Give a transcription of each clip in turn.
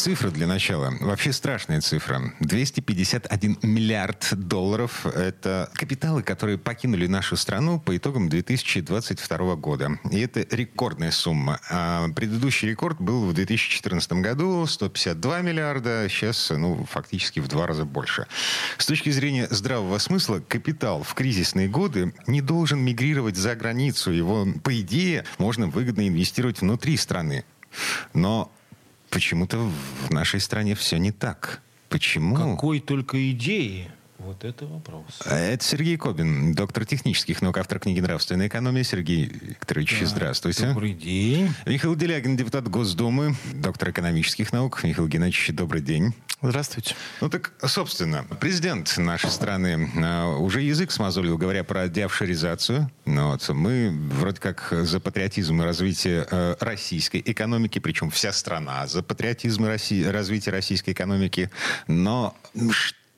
Цифра для начала. Вообще страшная цифра. 251 миллиард долларов – это капиталы, которые покинули нашу страну по итогам 2022 года. И это рекордная сумма. А предыдущий рекорд был в 2014 году – 152 миллиарда. Сейчас, ну, фактически в два раза больше. С точки зрения здравого смысла, капитал в кризисные годы не должен мигрировать за границу. Его, по идее, можно выгодно инвестировать внутри страны. Но Почему-то в нашей стране все не так. Почему? Какой только идеи? Вот это вопрос. Это Сергей Кобин, доктор технических наук, автор книги «Нравственная экономия». Сергей Викторович, да, здравствуйте. Добрый день. Михаил Делягин, депутат Госдумы, доктор экономических наук. Михаил Геннадьевич, добрый день. Здравствуйте. Ну так, собственно, президент нашей страны э, уже язык смазолил, говоря про деофшоризацию. Ну вот. Мы вроде как за патриотизм и развитие э, российской экономики, причем вся страна за патриотизм и России, развитие российской экономики. Но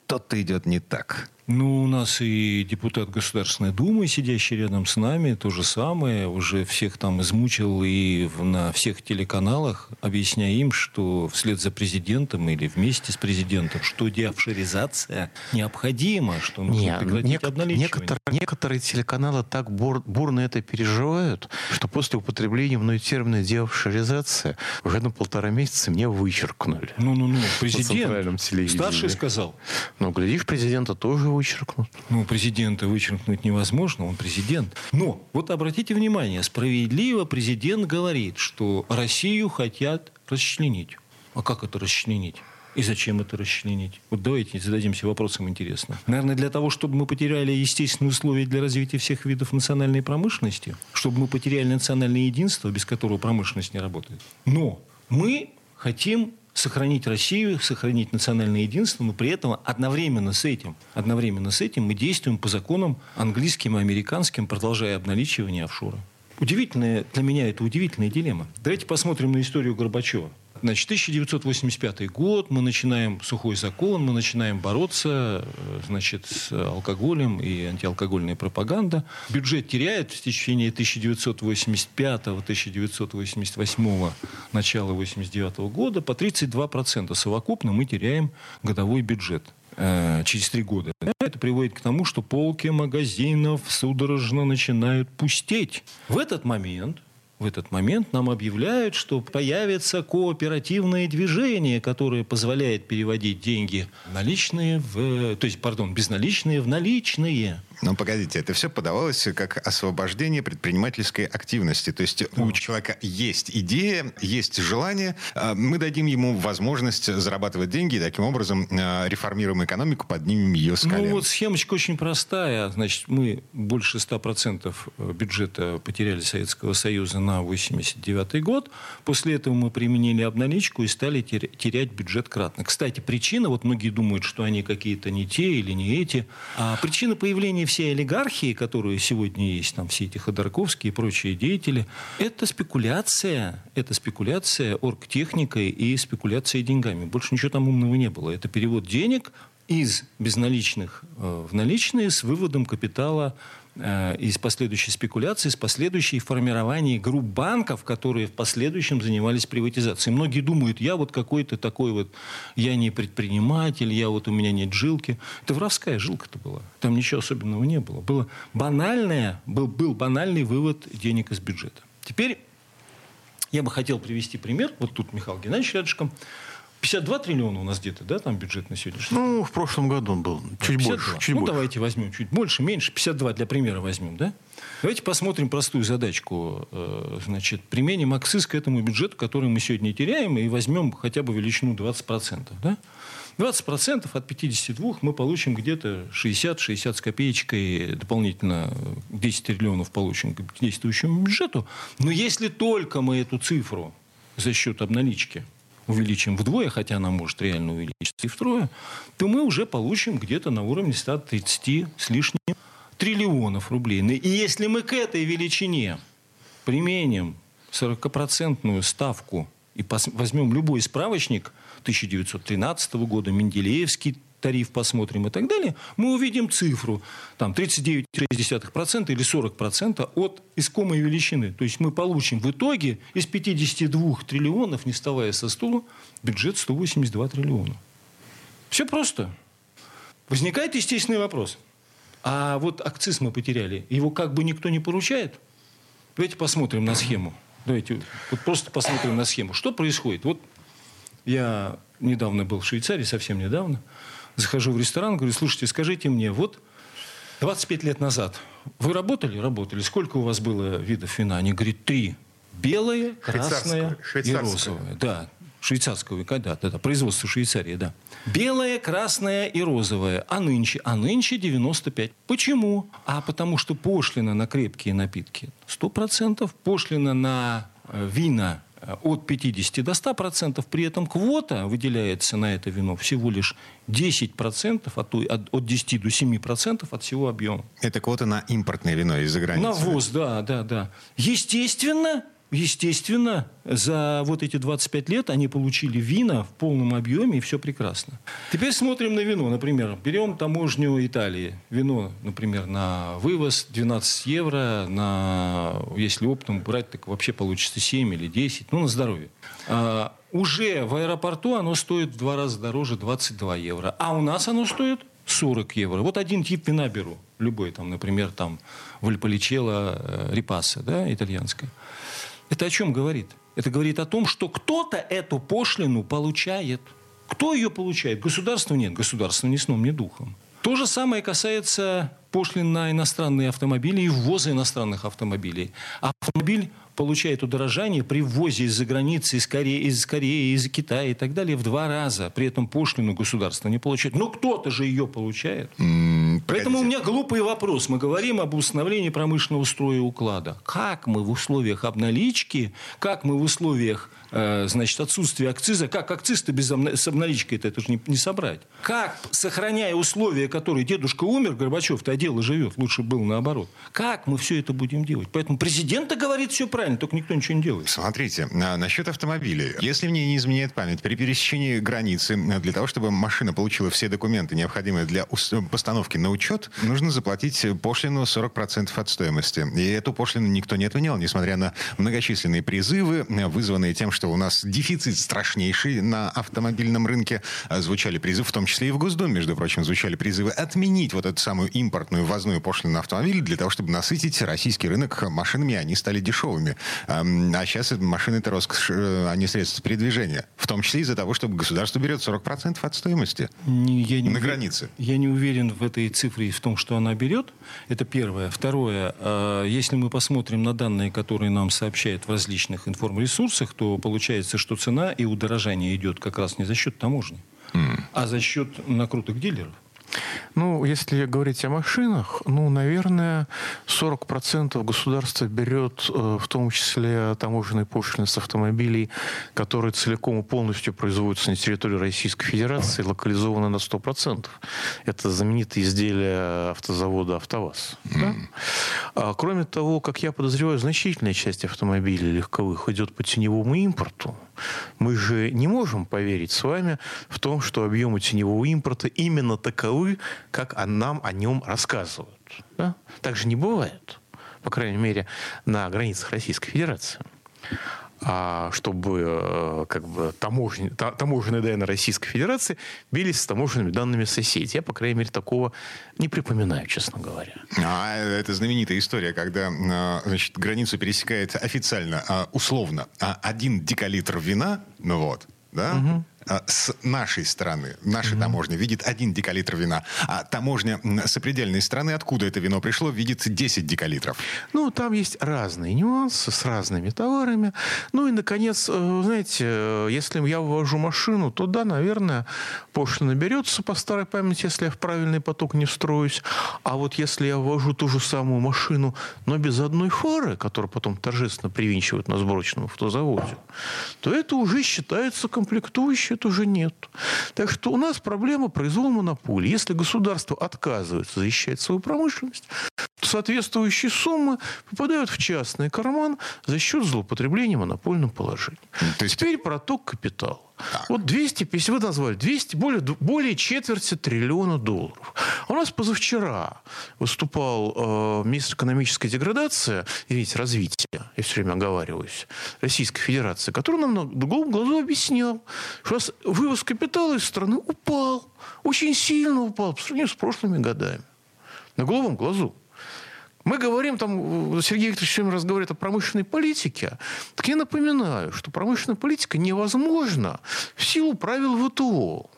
что-то идет не так. Ну, у нас и депутат Государственной Думы, сидящий рядом с нами, то же самое, уже всех там измучил и на всех телеканалах, объясняя им, что вслед за президентом или вместе с президентом, что деофшоризация необходима, что нужно Нет, прекратить нек- обналичивание. Некоторые, некоторые телеканалы так бур, бурно это переживают, что после употребления мной термина деофшоризация уже на полтора месяца меня вычеркнули. Ну-ну-ну, президент, старший сказал. Ну, глядишь, президента тоже вычеркнут. Ну, президента вычеркнуть невозможно, он президент. Но, вот обратите внимание, справедливо президент говорит, что Россию хотят расчленить. А как это расчленить? И зачем это расчленить? Вот давайте зададимся вопросом интересно. Наверное, для того, чтобы мы потеряли естественные условия для развития всех видов национальной промышленности, чтобы мы потеряли национальное единство, без которого промышленность не работает. Но мы хотим сохранить Россию, сохранить национальное единство, но при этом одновременно с этим, одновременно с этим мы действуем по законам английским и американским, продолжая обналичивание офшора. Удивительная, для меня это удивительная дилемма. Давайте посмотрим на историю Горбачева. Значит, 1985 год, мы начинаем сухой закон, мы начинаем бороться э, значит, с алкоголем и антиалкогольной пропаганда. Бюджет теряет в течение 1985-1988, начала 89 года по 32%. Совокупно мы теряем годовой бюджет э, через три года. Это приводит к тому, что полки магазинов судорожно начинают пустеть. В этот момент в этот момент нам объявляют, что появится кооперативное движение, которое позволяет переводить деньги наличные в, то есть, пардон, безналичные в наличные. Но погодите, это все подавалось как освобождение предпринимательской активности. То есть да. у человека есть идея, есть желание, а мы дадим ему возможность зарабатывать деньги и таким образом а, реформируем экономику, поднимем ее с колен. Ну вот схемочка очень простая. Значит, мы больше 100% бюджета потеряли Советского Союза на 89 год. После этого мы применили обналичку и стали терять бюджет кратно. Кстати, причина, вот многие думают, что они какие-то не те или не эти. А причина появления всей олигархии, которые сегодня есть, там все эти Ходорковские и прочие деятели, это спекуляция, это спекуляция оргтехникой и спекуляция деньгами. Больше ничего там умного не было. Это перевод денег из безналичных э, в наличные с выводом капитала из последующей спекуляции, из последующей формирования групп банков, которые в последующем занимались приватизацией. Многие думают, я вот какой-то такой вот, я не предприниматель, я вот у меня нет жилки. Это воровская жилка-то была. Там ничего особенного не было. Было банальное, был, был банальный вывод денег из бюджета. Теперь я бы хотел привести пример. Вот тут Михаил Геннадьевич рядышком. 52 триллиона у нас где-то, да, там бюджет на сегодняшний день? Ну, в прошлом году он был чуть 52. больше. Чуть ну, больше. давайте возьмем чуть больше, меньше, 52 для примера возьмем, да? Давайте посмотрим простую задачку. Э, значит, применим акциз к этому бюджету, который мы сегодня теряем, и возьмем хотя бы величину 20%, да? 20% от 52 мы получим где-то 60-60 с копеечкой, дополнительно 10 триллионов получим к действующему бюджету. Но если только мы эту цифру за счет обналички увеличим вдвое, хотя она может реально увеличиться и втрое, то мы уже получим где-то на уровне 130 с лишним триллионов рублей. И если мы к этой величине применим 40% ставку и возьмем любой справочник 1913 года, Менделеевский тариф посмотрим и так далее, мы увидим цифру там 39,6% или 40% от искомой величины. То есть мы получим в итоге из 52 триллионов, не вставая со стула, бюджет 182 триллиона. Все просто. Возникает естественный вопрос. А вот акциз мы потеряли. Его как бы никто не поручает. Давайте посмотрим на схему. Давайте вот просто посмотрим на схему. Что происходит? Вот я недавно был в Швейцарии, совсем недавно захожу в ресторан, говорю, слушайте, скажите мне, вот 25 лет назад вы работали? Работали. Сколько у вас было видов вина? Они говорят, три. Белое, красное и розовое. Да, швейцарского да, да, да, производство Швейцарии, да. Белое, красное и розовое. А нынче? А нынче 95. Почему? А потому что пошлина на крепкие напитки 100%, пошлина на э, вина от 50 до 100 процентов. При этом квота выделяется на это вино всего лишь 10 процентов, от, от 10 до 7 процентов от всего объема. Это квота на импортное вино из-за границы? На ввоз, да, да, да. Естественно, естественно, за вот эти 25 лет они получили вина в полном объеме, и все прекрасно. Теперь смотрим на вино. Например, берем таможню Италии. Вино, например, на вывоз 12 евро, на, если оптом брать, так вообще получится 7 или 10, ну, на здоровье. А, уже в аэропорту оно стоит в два раза дороже 22 евро. А у нас оно стоит 40 евро. Вот один тип вина беру, любой, там, например, там, Вальполичелло, э, Репаса, да, итальянская. Это о чем говорит? Это говорит о том, что кто-то эту пошлину получает. Кто ее получает? Государство нет. Государство ни сном, ни духом. То же самое касается пошлин на иностранные автомобили и ввоза иностранных автомобилей. Автомобиль получает удорожание при ввозе из-за границы, из Кореи, из Кореи, из Китая и так далее в два раза. При этом пошлину государство не получает. Но кто-то же ее получает. Mm, Поэтому у меня глупый вопрос. Мы говорим об установлении промышленного строя уклада. Как мы в условиях обналички, как мы в условиях Э, значит, отсутствие акциза. Как акциз-то без с обналичкой это, же не, не собрать. Как, сохраняя условия, которые дедушка умер, Горбачев-то дело живет, лучше было наоборот. Как мы все это будем делать? Поэтому президент говорит все правильно, только никто ничего не делает. Смотрите, насчет автомобилей. Если мне не изменяет память, при пересечении границы, для того, чтобы машина получила все документы, необходимые для постановки на учет, нужно заплатить пошлину 40% от стоимости. И эту пошлину никто не отменял, несмотря на многочисленные призывы, вызванные тем, что у нас дефицит страшнейший на автомобильном рынке. А звучали призывы, в том числе и в Госдуме, между прочим, звучали призывы отменить вот эту самую импортную ввозную пошлину на автомобили для того, чтобы насытить российский рынок машинами, они стали дешевыми. А сейчас машины это роскошь, э, а не средства передвижения. В том числе из-за того, что государство берет 40% от стоимости я не на границе. Я не уверен в этой цифре в том, что она берет. Это первое. Второе. А, если мы посмотрим на данные, которые нам сообщают в различных информресурсах, то получается, что цена и удорожание идет как раз не за счет таможни, mm. а за счет накруток дилеров. Ну, если говорить о машинах, ну, наверное, 40% государство берет, э, в том числе таможенные пошлины с автомобилей, которые целиком и полностью производятся на территории Российской Федерации, локализованы на 100%. Это знаменитые изделия автозавода «АвтоВАЗ». Mm. Да? А, кроме того, как я подозреваю, значительная часть автомобилей легковых идет по теневому импорту. Мы же не можем поверить с вами в том, что объемы теневого импорта именно таковы, как нам о нем рассказывают. Да? Так же не бывает, по крайней мере, на границах Российской Федерации чтобы э, как бы таможен, таможенные данные Российской Федерации бились с таможенными данными соседей. Я, по крайней мере, такого не припоминаю, честно говоря. А это знаменитая история, когда э, значит, границу пересекает официально, а, условно, а, один декалитр вина, ну вот, да, угу. А, с нашей стороны, нашей mm-hmm. таможни, видит один декалитр вина, а таможня сопредельной страны, откуда это вино пришло, видит 10 декалитров. Ну, там есть разные нюансы с разными товарами. Ну и, наконец, э, знаете, э, если я ввожу машину, то да, наверное, пошлина берется по старой памяти, если я в правильный поток не встроюсь. А вот если я ввожу ту же самую машину, но без одной фары, которую потом торжественно привинчивают на сборочном автозаводе, то это уже считается комплектующей, это уже нет. Так что у нас проблема произвола монополии. Если государство отказывается защищать свою промышленность, то соответствующие суммы попадают в частный карман за счет злоупотребления монопольным положением. То есть... Теперь проток капитала. Так. Вот 250, вы назвали, 200, более, более четверти триллиона долларов. У нас позавчера выступал э, министр экономической деградации, извините, развития, я все время оговариваюсь, Российской Федерации, который нам на голубом глазу объяснял, что у нас вывоз капитала из страны упал, очень сильно упал по сравнению с прошлыми годами. На голубом глазу. Мы говорим, там, Сергей Викторович все раз говорит о промышленной политике. Так я напоминаю, что промышленная политика невозможна в силу правил ВТО.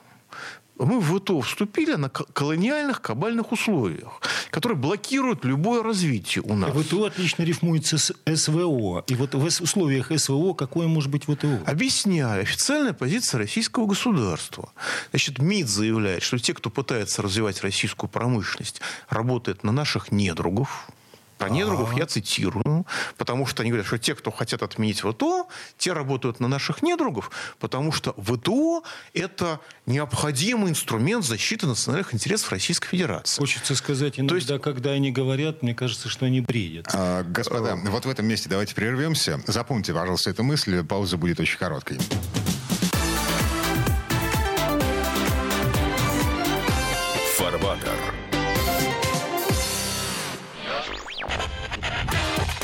Мы в ВТО вступили на колониальных кабальных условиях, которые блокируют любое развитие у нас. ВТО отлично рифмуется с СВО. И вот в условиях СВО какое может быть ВТО? Объясняю. Официальная позиция российского государства. Значит, МИД заявляет, что те, кто пытается развивать российскую промышленность, работают на наших недругов, про недругов я цитирую, потому что они говорят, что те, кто хотят отменить ВТО, те работают на наших недругов, потому что ВТО – это необходимый инструмент защиты национальных интересов Российской Федерации. Хочется сказать, иногда, То есть... когда они говорят, мне кажется, что они бредят. А, господа, вот в этом месте давайте прервемся. Запомните, пожалуйста, эту мысль. Пауза будет очень короткой.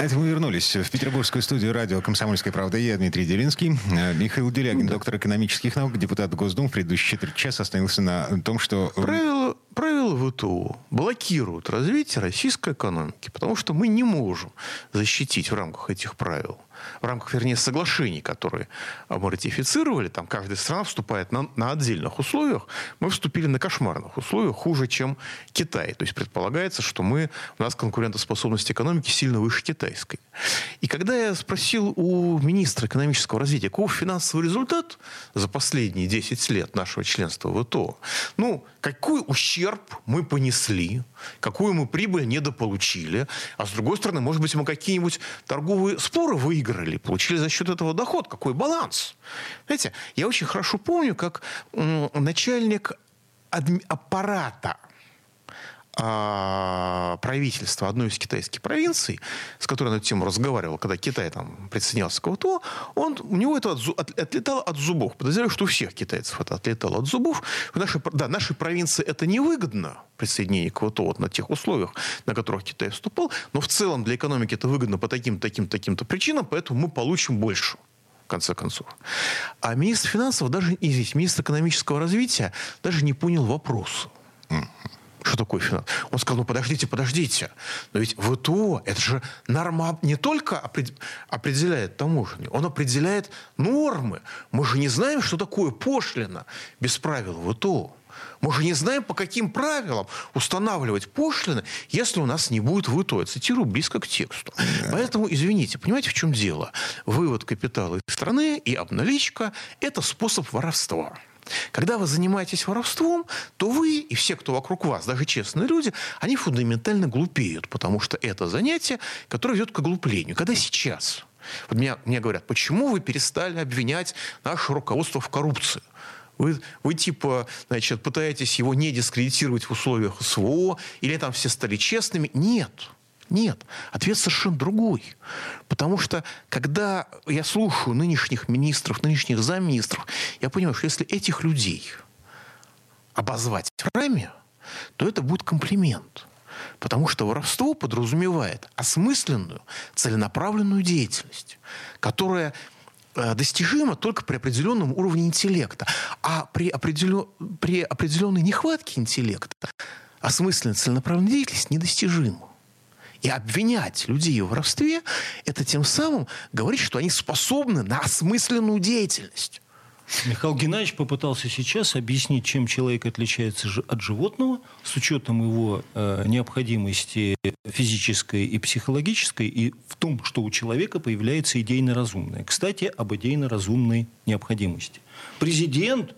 Это мы вернулись в петербургскую студию радио «Комсомольская правда». Я Дмитрий Делинский. Э, Михаил Делягин, да. доктор экономических наук, депутат Госдумы. В предыдущий четверть часа остановился на том, что... Правила, правила ВТО блокируют развитие российской экономики, потому что мы не можем защитить в рамках этих правил в рамках, вернее, соглашений, которые мы ратифицировали, там каждая страна вступает на, на отдельных условиях, мы вступили на кошмарных условиях, хуже, чем Китай. То есть предполагается, что мы, у нас конкурентоспособность экономики сильно выше китайской. И когда я спросил у министра экономического развития, каков финансовый результат за последние 10 лет нашего членства в ИТО, ну, какой ущерб мы понесли, какую мы прибыль недополучили, а с другой стороны, может быть, мы какие-нибудь торговые споры выиграли, получили за счет этого доход, какой баланс. Знаете, я очень хорошо помню, как начальник аппарата а, правительства одной из китайских провинций, с которой на эту тему разговаривал, когда Китай там присоединялся к ВТО, он, у него это от, от, отлетало от зубов. Подозреваю, что у всех китайцев это отлетало от зубов. В нашей, да, нашей провинции это невыгодно, присоединение к ВТО вот на тех условиях, на которых Китай вступал, но в целом для экономики это выгодно по таким, таким, таким-то причинам, поэтому мы получим больше конце концов. А министр финансов, даже, извините, министр экономического развития даже не понял вопроса. Что такое финанс? Он сказал, ну подождите, подождите. Но ведь ВТО, это же норма не только определяет таможню, он определяет нормы. Мы же не знаем, что такое пошлина без правил ВТО. Мы же не знаем, по каким правилам устанавливать пошлины, если у нас не будет ВТО. Я цитирую близко к тексту. Поэтому, извините, понимаете, в чем дело? Вывод капитала из страны и обналичка – это способ воровства. Когда вы занимаетесь воровством, то вы и все, кто вокруг вас, даже честные люди, они фундаментально глупеют, потому что это занятие, которое ведет к оглуплению. Когда сейчас вот мне, мне говорят, почему вы перестали обвинять наше руководство в коррупции? Вы, вы типа, значит, пытаетесь его не дискредитировать в условиях СВО, или там все стали честными? Нет. Нет, ответ совершенно другой. Потому что, когда я слушаю нынешних министров, нынешних замминистров, я понимаю, что если этих людей обозвать раме, то это будет комплимент. Потому что воровство подразумевает осмысленную, целенаправленную деятельность, которая э, достижима только при определенном уровне интеллекта. А при, определен... при определенной нехватке интеллекта осмысленная целенаправленная деятельность недостижима. И обвинять людей в воровстве – это тем самым говорить, что они способны на осмысленную деятельность. Михаил Геннадьевич попытался сейчас объяснить, чем человек отличается от животного, с учетом его э, необходимости физической и психологической, и в том, что у человека появляется идейно-разумное. Кстати, об идейно-разумной необходимости. Президент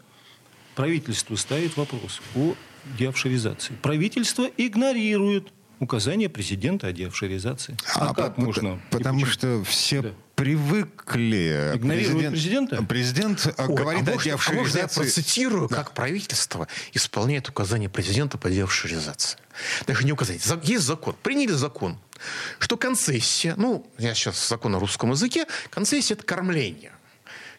правительству ставит вопрос о деофшоризации. Правительство игнорирует указание президента о деофшоризации. А, а как по- можно? Потому что все да. привыкли. Игнорируют президента? Президент Ой, говорит а о деофшоризации. А можно я процитирую, да. как правительство исполняет указания президента по деофшоризации? Даже не указание. Есть закон. Приняли закон, что концессия, ну, я сейчас закон на русском языке, концессия – это кормление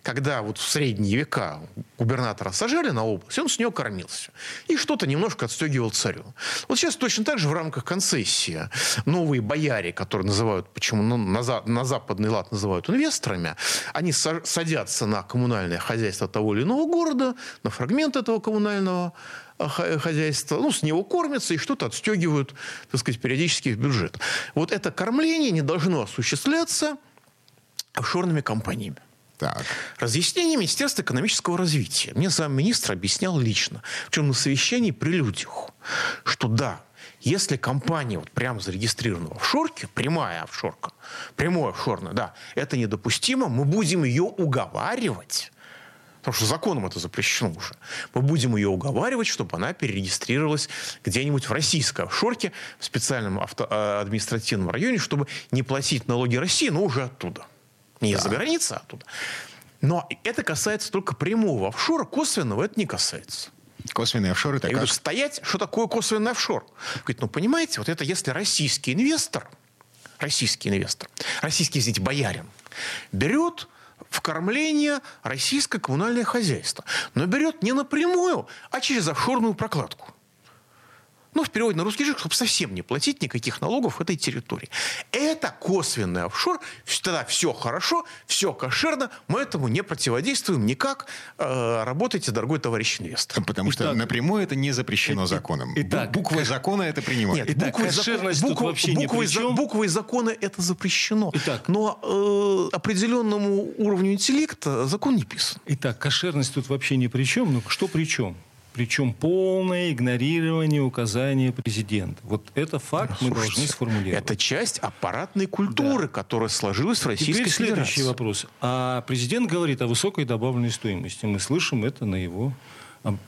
когда вот в средние века губернатора сажали на область, он с него кормился. И что-то немножко отстегивал царю. Вот сейчас точно так же в рамках концессии новые бояре, которые называют, почему ну, на, за, на западный лад называют инвесторами, они садятся на коммунальное хозяйство того или иного города, на фрагмент этого коммунального а, хозяйства, ну, с него кормятся и что-то отстегивают, так сказать, периодически в бюджет. Вот это кормление не должно осуществляться офшорными компаниями. Так. Разъяснение Министерства экономического развития. Мне замминистра объяснял лично, в чем на совещании при людях, что да, если компания вот прямо зарегистрирована в офшорке, прямая офшорка, прямое офшорное, да, это недопустимо, мы будем ее уговаривать потому что законом это запрещено уже. Мы будем ее уговаривать, чтобы она перерегистрировалась где-нибудь в российской офшорке, в специальном авто, э, административном районе, чтобы не платить налоги России, но уже оттуда. Не из-за границы, а оттуда. Но это касается только прямого офшора, косвенного это не касается. Косвенный офшор это Я как? стоять, что такое косвенный офшор? Говорит, ну понимаете, вот это если российский инвестор, российский инвестор, российский, извините, боярин, берет в кормление российское коммунальное хозяйство, но берет не напрямую, а через офшорную прокладку ну, в переводе на русский язык, чтобы совсем не платить никаких налогов этой территории. Это косвенный офшор, тогда все хорошо, все кошерно, мы этому не противодействуем никак. Э, работайте, дорогой товарищ инвестор. Потому Итак, что напрямую это не запрещено законом. Итак, буквой закона это принимают. Нет, буквой, кошерность букв, вообще буквой, ни при буквой закона это запрещено. Итак, Но э, определенному уровню интеллекта закон не писан. Итак, кошерность тут вообще ни при чем. Ну, что при чем? Причем полное игнорирование указания президента. Вот это факт ну, мы слушайте, должны сформулировать. Это часть аппаратной культуры, да. которая сложилась в Российской Теперь Федерации. следующий вопрос. А президент говорит о высокой добавленной стоимости. Мы слышим это на его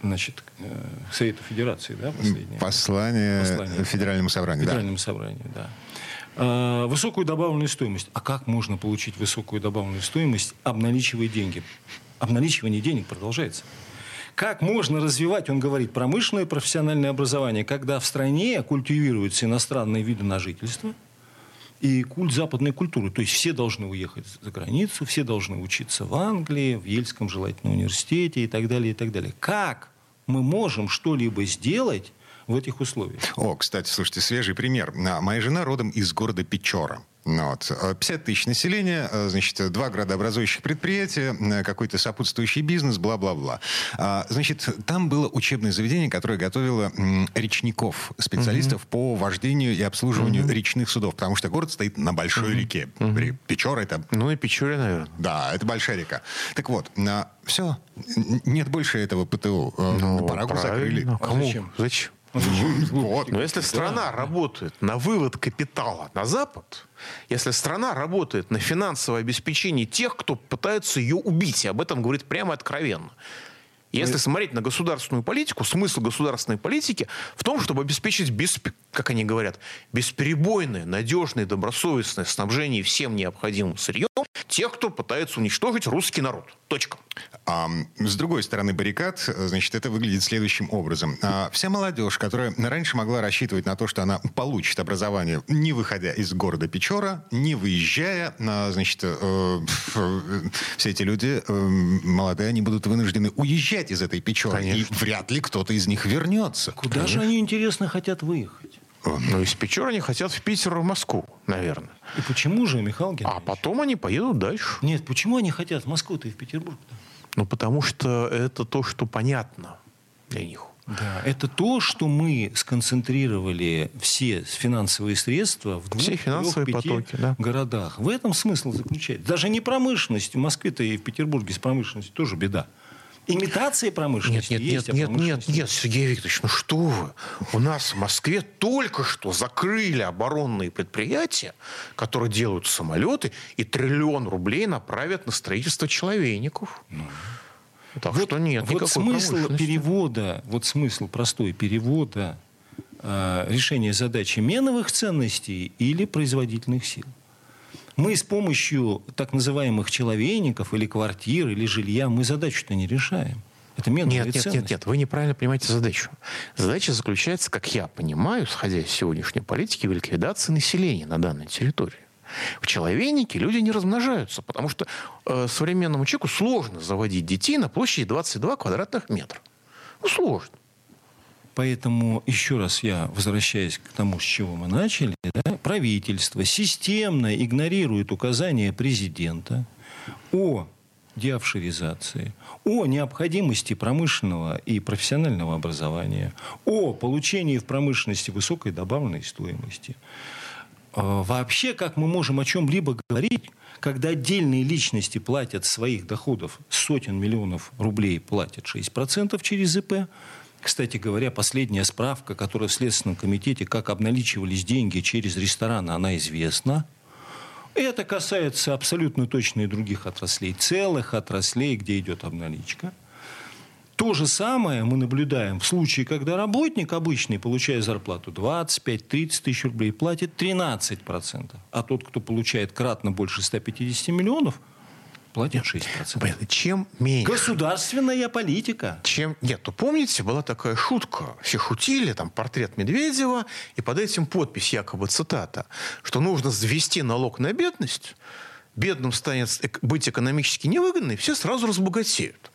значит, э, Совета Федерации, да, последнее? Послание, Послание Федеральному собранию. Федеральному да. собранию, да. А, высокую добавленную стоимость. А как можно получить высокую добавленную стоимость, обналичивая деньги? Обналичивание денег продолжается. Как можно развивать, он говорит, промышленное и профессиональное образование, когда в стране культивируются иностранные виды на жительство и культ западной культуры. То есть все должны уехать за границу, все должны учиться в Англии, в Ельском желательно университете и так далее, и так далее. Как мы можем что-либо сделать в этих условиях? О, кстати, слушайте, свежий пример. Моя жена родом из города Печора. Ну вот. 50 э, тысяч населения, э, значит, два градообразующих предприятия, э, какой-то сопутствующий бизнес, бла-бла-бла. А, значит, там было учебное заведение, которое готовило речников, специалистов угу. по вождению и обслуживанию угу. речных судов, потому что город стоит на большой угу. реке. Угу. Печора это... Ну и Печоре, наверное. Да, это большая река. Так вот, все, нет больше этого ПТУ. Ну, Парагу закрыли. А Кому? Зачем? Зачем? Вот. Но если страна работает на вывод капитала на Запад, если страна работает на финансовое обеспечение тех, кто пытается ее убить, и об этом говорит прямо откровенно, если смотреть на государственную политику, смысл государственной политики в том, чтобы обеспечить, без, как они говорят, бесперебойное, надежное, добросовестное снабжение всем необходимым. Сырьем тех, кто пытается уничтожить русский народ. Точка. А, с другой стороны баррикад, значит, это выглядит следующим образом. А, вся молодежь, которая раньше могла рассчитывать на то, что она получит образование, не выходя из города Печора, не выезжая, а, значит, э, э, все эти люди э, молодые, они будут вынуждены уезжать уезжать из этой Печоры. Конечно. И вряд ли кто-то из них вернется. Куда Конечно. же они, интересно, хотят выехать? Ну, из Печор они хотят в Питер, в Москву, наверное. И почему же, Михаил Геннадьевич? А потом они поедут дальше. Нет, почему они хотят в Москву-то и в Петербург? -то? Ну, потому что это то, что понятно для них. Да, это то, что мы сконцентрировали все финансовые средства в двух, все финансовые трех, потоки, да. городах. В этом смысл заключается. Даже не промышленность. В Москве-то и в Петербурге с промышленностью тоже беда. Имитация промышленности нет, нет, есть, нет, а нет, нет, нет, Сергей Викторович, ну что вы? У нас в Москве только что закрыли оборонные предприятия, которые делают самолеты, и триллион рублей направят на строительство человейников. Ну. Так вот, что нет вот смысл перевода, вот смысл простой перевода э, решения задачи меновых ценностей или производительных сил. Мы с помощью так называемых человейников или квартир, или жилья, мы задачу-то не решаем. Это нет, нет, ценности. нет, нет, вы неправильно понимаете задачу. Задача заключается, как я понимаю, сходя из сегодняшней политики, в ликвидации населения на данной территории. В человейнике люди не размножаются, потому что э, современному человеку сложно заводить детей на площади 22 квадратных метра. Ну, сложно. Поэтому еще раз я возвращаюсь к тому, с чего мы начали. Да, правительство системно игнорирует указания президента о деофшоризации, о необходимости промышленного и профессионального образования, о получении в промышленности высокой добавленной стоимости. А, вообще, как мы можем о чем-либо говорить, когда отдельные личности платят своих доходов сотен миллионов рублей, платят 6% через ИП, кстати говоря, последняя справка, которая в Следственном комитете, как обналичивались деньги через рестораны, она известна. Это касается абсолютно точно и других отраслей, целых отраслей, где идет обналичка – то же самое мы наблюдаем в случае, когда работник обычный, получая зарплату 25-30 тысяч рублей, платит 13%. А тот, кто получает кратно больше 150 миллионов, платит 6%. Чем меньше... Государственная политика. Чем... Нет, то помните, была такая шутка. Все шутили, там, портрет Медведева, и под этим подпись, якобы цитата, что нужно завести налог на бедность, бедным станет быть экономически невыгодно, и все сразу разбогатеют.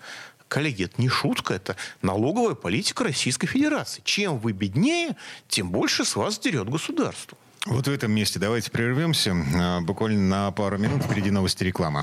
Коллеги, это не шутка, это налоговая политика Российской Федерации. Чем вы беднее, тем больше с вас дерет государство. Вот в этом месте давайте прервемся. А, буквально на пару минут впереди новости реклама.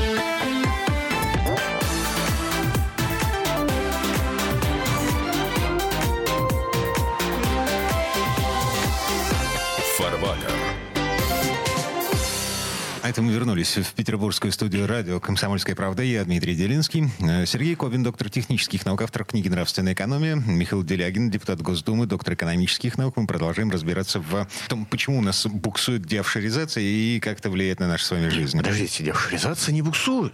Это мы вернулись в петербургскую студию радио «Комсомольская правда». Я Дмитрий Делинский. Э, Сергей Кобин, доктор технических наук, автор книги «Нравственная экономия». Михаил Делягин, депутат Госдумы, доктор экономических наук. Мы продолжаем разбираться в том, почему у нас буксует деофшоризация и как это влияет на нашу с вами жизнь. Подождите, деофшоризация не буксует.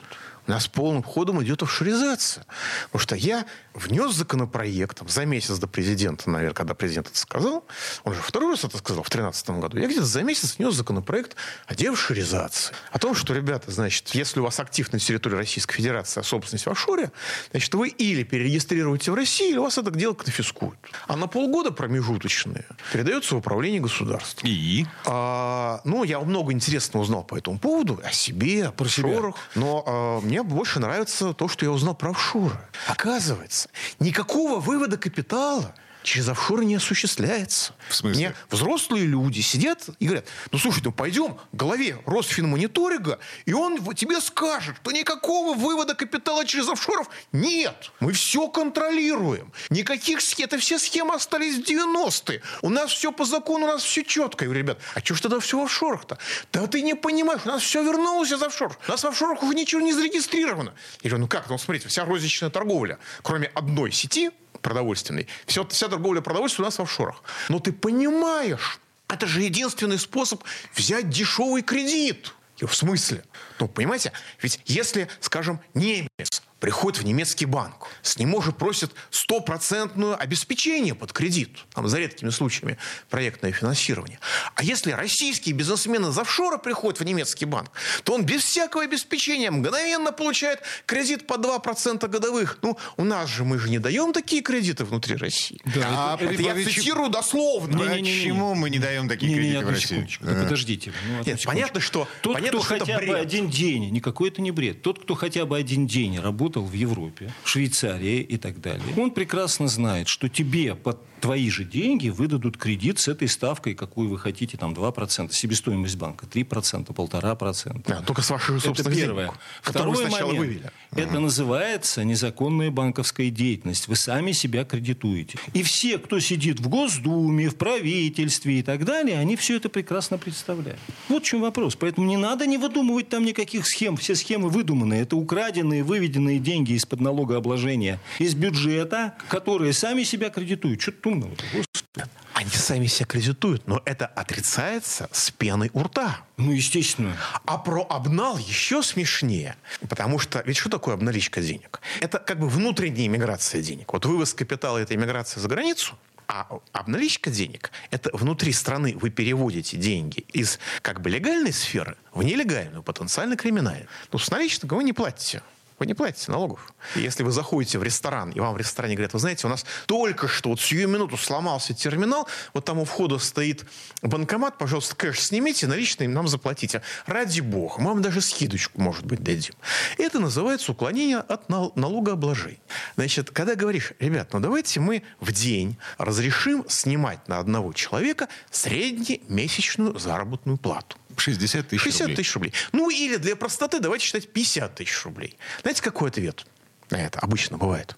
У нас полным ходом идет офшоризация. Потому что я внес законопроект за месяц до президента, наверное, когда президент это сказал, он же второй раз это сказал в 2013 году, я где-то за месяц внес законопроект о деофшоризации. О том, что, ребята, значит, если у вас актив на территории Российской Федерации, а собственность в офшоре, значит, вы или перерегистрируете в России, или у вас это дело конфискуют. А на полгода промежуточные передается в управление государством. И? А, ну, я много интересного узнал по этому поводу, о себе, о офшорах, но а, мне мне больше нравится то, что я узнал про офшоры. Оказывается, никакого вывода капитала через офшоры не осуществляется. В смысле? Мне взрослые люди сидят и говорят, ну слушай, ну пойдем к главе Росфинмониторинга, и он тебе скажет, что никакого вывода капитала через офшоров нет. Мы все контролируем. Никаких схем, это все схемы остались в 90-е. У нас все по закону, у нас все четко. Я говорю, ребят, а что ж тогда все в офшорах-то? Да ты не понимаешь, у нас все вернулось из офшоров. У нас в офшорах уже ничего не зарегистрировано. Я говорю, ну как, ну смотрите, вся розничная торговля, кроме одной сети, продовольственной. Все, вся торговля продовольствием у нас в офшорах. Но ты понимаешь, это же единственный способ взять дешевый кредит. В смысле? Ну, понимаете, ведь если, скажем, немец приходит в немецкий банк. С него же просят стопроцентное обеспечение под кредит. Там, за редкими случаями проектное финансирование. А если российский бизнесмен из офшора приходит в немецкий банк, то он без всякого обеспечения мгновенно получает кредит по 2% годовых. Ну, у нас же, мы же не даем такие кредиты внутри России. Да, это, это я цитирую дословно. Почему мы не даем такие не, не, кредиты в России? Да подождите. Ну, Нет, понятно, что тот, понятно, кто что хотя бы один день, никакой это не бред, тот, кто хотя бы один день работал в Европе, в Швейцарии и так далее, он прекрасно знает, что тебе под твои же деньги выдадут кредит с этой ставкой, какую вы хотите, там 2%, себестоимость банка 3%, 1,5%. Да, только с вашей Это первое. денег, Второй момент. вывели. Это называется незаконная банковская деятельность. Вы сами себя кредитуете. И все, кто сидит в Госдуме, в правительстве и так далее, они все это прекрасно представляют. Вот в чем вопрос. Поэтому не надо не выдумывать там никаких схем. Все схемы выдуманные. Это украденные, выведенные деньги из-под налогообложения, из бюджета, которые сами себя кредитуют. Что умного Господи. Они сами себя кредитуют, но это отрицается с пеной у рта. Ну, естественно. А про обнал еще смешнее. Потому что, ведь что такое обналичка денег? Это как бы внутренняя иммиграция денег. Вот вывоз капитала – это иммиграция за границу, а обналичка денег – это внутри страны вы переводите деньги из как бы легальной сферы в нелегальную, потенциально криминальную. Ну, с наличных вы не платите. Вы не платите налогов. И если вы заходите в ресторан, и вам в ресторане говорят, вы знаете, у нас только что, вот сию минуту сломался терминал, вот там у входа стоит банкомат, пожалуйста, кэш снимите, наличные нам заплатите. Ради бога, мы вам даже скидочку, может быть, дадим. Это называется уклонение от налогообложения. Значит, когда говоришь, ребят, ну давайте мы в день разрешим снимать на одного человека среднемесячную заработную плату. 60 тысяч 60 рублей. тысяч рублей. Ну или для простоты давайте считать 50 тысяч рублей. Знаете, какой ответ на это обычно бывает?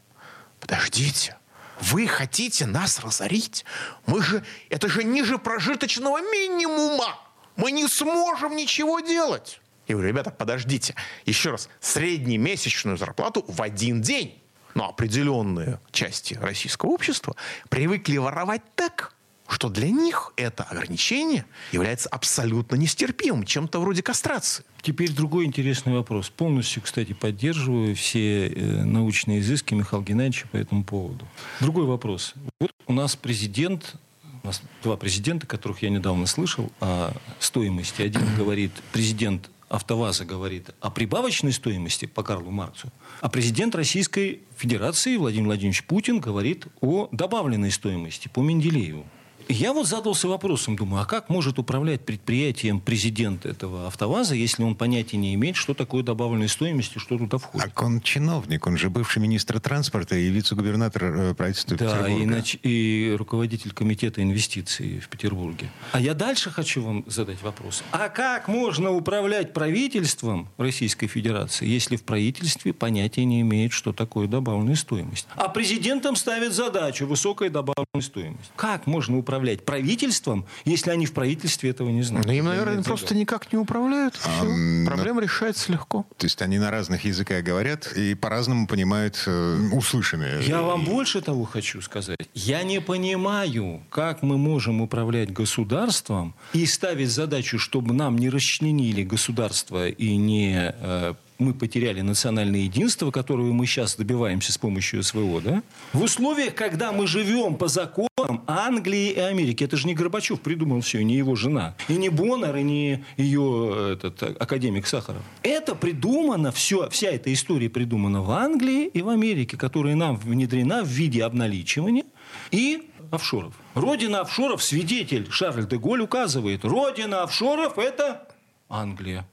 Подождите, вы хотите нас разорить? Мы же, это же ниже прожиточного минимума. Мы не сможем ничего делать. Я говорю, ребята, подождите. Еще раз, среднемесячную зарплату в один день. Но определенные части российского общества привыкли воровать так, что для них это ограничение является абсолютно нестерпимым, чем-то вроде кастрации. Теперь другой интересный вопрос. Полностью, кстати, поддерживаю все э, научные изыски Михаила Геннадьевича по этому поводу. Другой вопрос. Вот у нас президент, у нас два президента, которых я недавно слышал о стоимости. Один говорит, президент АвтоВАЗа говорит о прибавочной стоимости по Карлу Марксу, а президент Российской Федерации Владимир Владимирович Путин говорит о добавленной стоимости по Менделееву. Я вот задался вопросом, думаю, а как может управлять предприятием президент этого АвтоВАЗа, если он понятия не имеет, что такое добавленная стоимость и что туда входит? Так он чиновник, он же бывший министр транспорта и вице-губернатор э, правительства да, Петербурга. И, нач... и руководитель комитета инвестиций в Петербурге. А я дальше хочу вам задать вопрос. А как можно управлять правительством Российской Федерации, если в правительстве понятия не имеет, что такое добавленная стоимость? А президентам ставят задачу высокая добавленная стоимость. Как можно управлять управлять правительством, если они в правительстве этого не знают. Ну, им, наверное, просто никак не управляют. А, Проблема но... решается легко. То есть они на разных языках говорят и по-разному понимают э, услышанное. Я вам больше того хочу сказать. Я не понимаю, как мы можем управлять государством и ставить задачу, чтобы нам не расчленили государство и не э, мы потеряли национальное единство, которого мы сейчас добиваемся с помощью СВО, да? В условиях, когда мы живем по законам Англии и Америки. Это же не Горбачев придумал все, не его жена. И не Боннер, и не ее этот, академик Сахаров. Это придумано, все, вся эта история придумана в Англии и в Америке, которая нам внедрена в виде обналичивания и офшоров. Родина офшоров, свидетель Шарль де Голь указывает, родина офшоров – это Англия.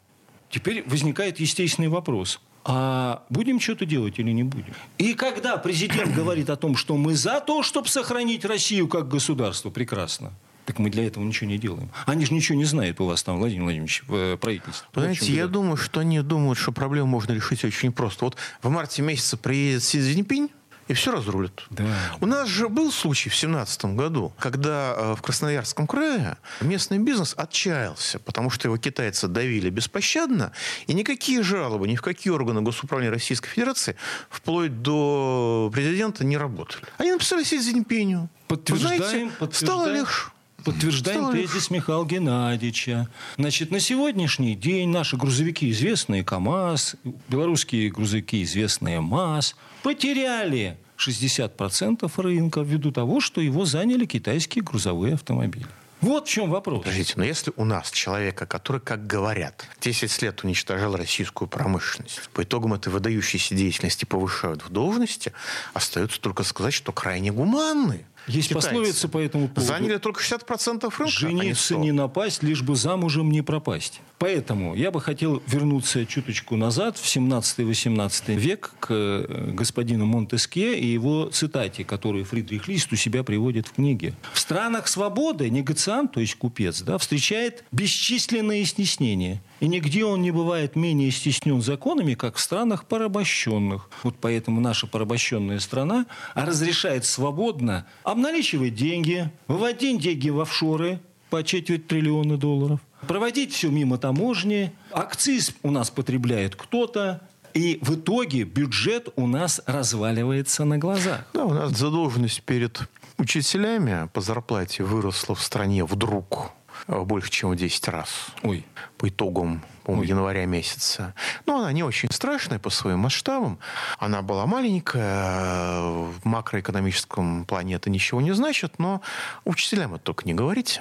Теперь возникает естественный вопрос. А будем что-то делать или не будем? И когда президент говорит о том, что мы за то, чтобы сохранить Россию как государство, прекрасно. Так мы для этого ничего не делаем. Они же ничего не знают у вас там, Владимир Владимирович, в э, правительстве. Знаете, я думаю, что они думают, что проблему можно решить очень просто. Вот в марте месяце приедет Си Цзиньпинь, и все разрулят. Да. У нас же был случай в 2017 году, когда э, в Красноярском крае местный бизнес отчаялся, потому что его китайцы давили беспощадно, и никакие жалобы ни в какие органы госуправления Российской Федерации вплоть до президента не работали. Они написали Си Цзиньпиню. Подтверждаем, Знаете, подтверждаем. стало легче. Подтверждаем легче. тезис Михаила Геннадьевича. Значит, на сегодняшний день наши грузовики, известные КАМАЗ, белорусские грузовики, известные МАЗ, потеряли 60% рынка ввиду того, что его заняли китайские грузовые автомобили. Вот в чем вопрос. Подождите, но если у нас человека, который, как говорят, 10 лет уничтожал российскую промышленность, по итогам этой выдающейся деятельности повышают в должности, остается только сказать, что крайне гуманны. Есть Китайцы. пословица по этому поводу. Заняли только 60% рынка, а не Жениться 100. не напасть, лишь бы замужем не пропасть. Поэтому я бы хотел вернуться чуточку назад, в 17-18 век, к э, господину Монтеске и его цитате, которую Фридрих Лист у себя приводит в книге. В странах свободы негациант, то есть купец, да, встречает бесчисленные стеснения. И нигде он не бывает менее стеснен законами, как в странах порабощенных. Вот поэтому наша порабощенная страна разрешает свободно обналичивать деньги, выводить деньги в офшоры по четверть триллиона долларов, проводить все мимо таможни, акциз у нас потребляет кто-то, и в итоге бюджет у нас разваливается на глазах. Да, у нас задолженность перед учителями по зарплате выросла в стране вдруг э, больше, чем в 10 раз. Ой, по итогам по-моему, января месяца. Но она не очень страшная по своим масштабам. Она была маленькая, в макроэкономическом плане это ничего не значит, но учителям это только не говорите,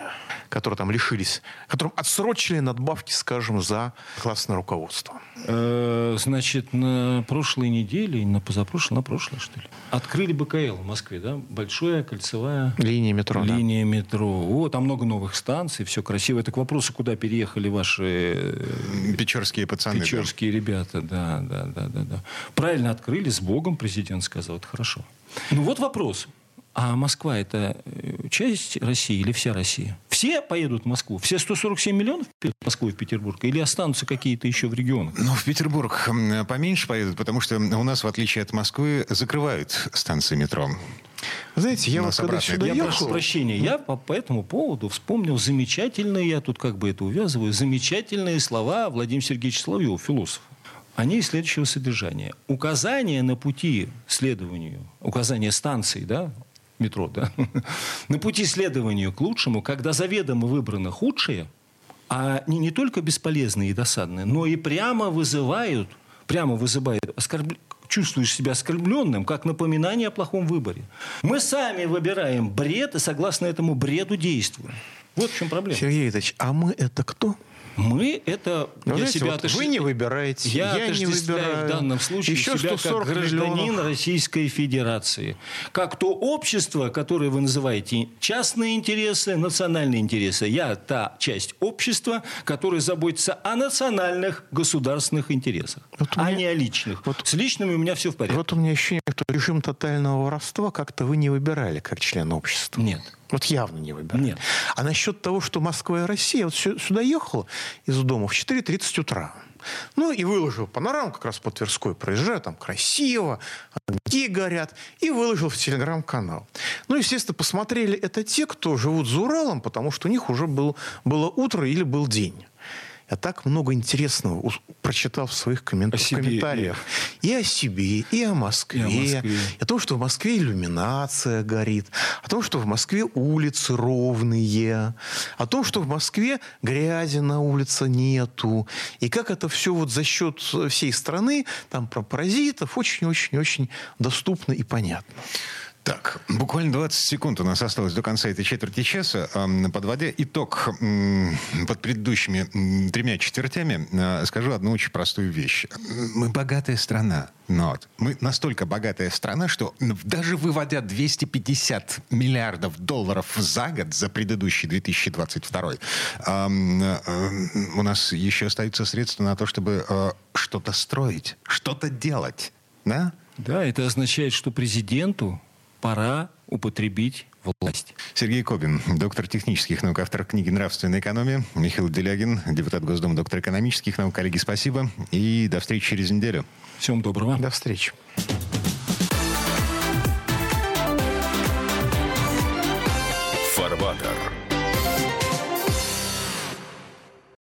которые там лишились, которым отсрочили надбавки, скажем, за классное руководство. Э, Значит, на прошлой неделе, на позапрошлой, на прошлой, что ли, открыли БКЛ в Москве, да? Большая кольцевая Линия метро, да. линия метро. О, там много новых станций, все красиво. Это к вопросу, куда переехали ваши э, Печорские пацаны. да. печорские ребята. Да, да, да, да, да. Правильно открыли, с Богом президент сказал, это хорошо. Ну вот вопрос. А Москва это э, часть России или вся Россия? Все поедут в Москву? Все 147 миллионов в Москву и в Петербург? Или останутся какие-то еще в регионах? Ну, в Петербург поменьше поедут, потому что у нас, в отличие от Москвы, закрывают станции метро. Знаете, я нас когда сюда Я дорога. прошу ехал... прощения, я по, по этому поводу вспомнил замечательные, я тут как бы это увязываю, замечательные слова Владимира Сергеевича Соловьева, философа. Они следующего содержания. Указания на пути следованию, указания станций, да, метро, да, на пути следованию к лучшему, когда заведомо выбрано худшее, а не, не только бесполезные и досадные, но и прямо вызывают, прямо вызывают оскорб- чувствуешь себя оскорбленным, как напоминание о плохом выборе. Мы сами выбираем бред и согласно этому бреду действуем. Вот в чем проблема. Сергей Ильич, а мы это кто? Мы это Ну, я знаете, себя вот отожде- вы не выбираете, я, я, не выбираю. в данном случае Еще себя как 140 гражданин миллионов. Российской Федерации. Как то общество, которое вы называете частные интересы, национальные интересы. Я та часть общества, которая заботится о национальных государственных интересах, Вот а меня- не о личных. вот- С личными у меня все в порядке. Вот у меня ощущение, что режим тотального воровства как-то вы не выбирали как член общества. Нет. Вот явно не выбирали. Нет. А насчет того, что Москва и Россия, вот сю- сюда ехал из дома в 4.30 утра. Ну и выложил панораму, как раз по Тверской проезжаю, там красиво, огоньки горят, и выложил в телеграм-канал. Ну, естественно, посмотрели это те, кто живут за Уралом, потому что у них уже был, было утро или был день. Я так много интересного прочитал в своих коммен- в комментариях. И о себе, и о Москве. И о Москве. И о том, что в Москве иллюминация горит, о том, что в Москве улицы ровные, о том, что в Москве грязи на улице нету, и как это все вот за счет всей страны, там про паразитов, очень-очень-очень доступно и понятно. Так, буквально 20 секунд у нас осталось до конца этой четверти часа. Подводя итог под предыдущими тремя четвертями, а, скажу одну очень простую вещь. Мы богатая страна, но мы настолько богатая страна, что даже выводя 250 миллиардов долларов за год за предыдущий 2022, ам, э, у нас еще остаются средства на то, чтобы э, что-то строить, что-то делать. Да? Да, это означает, что президенту пора употребить власть. Сергей Кобин, доктор технических наук, автор книги «Нравственная экономия». Михаил Делягин, депутат Госдумы, доктор экономических наук. Коллеги, спасибо. И до встречи через неделю. Всем доброго. До встречи.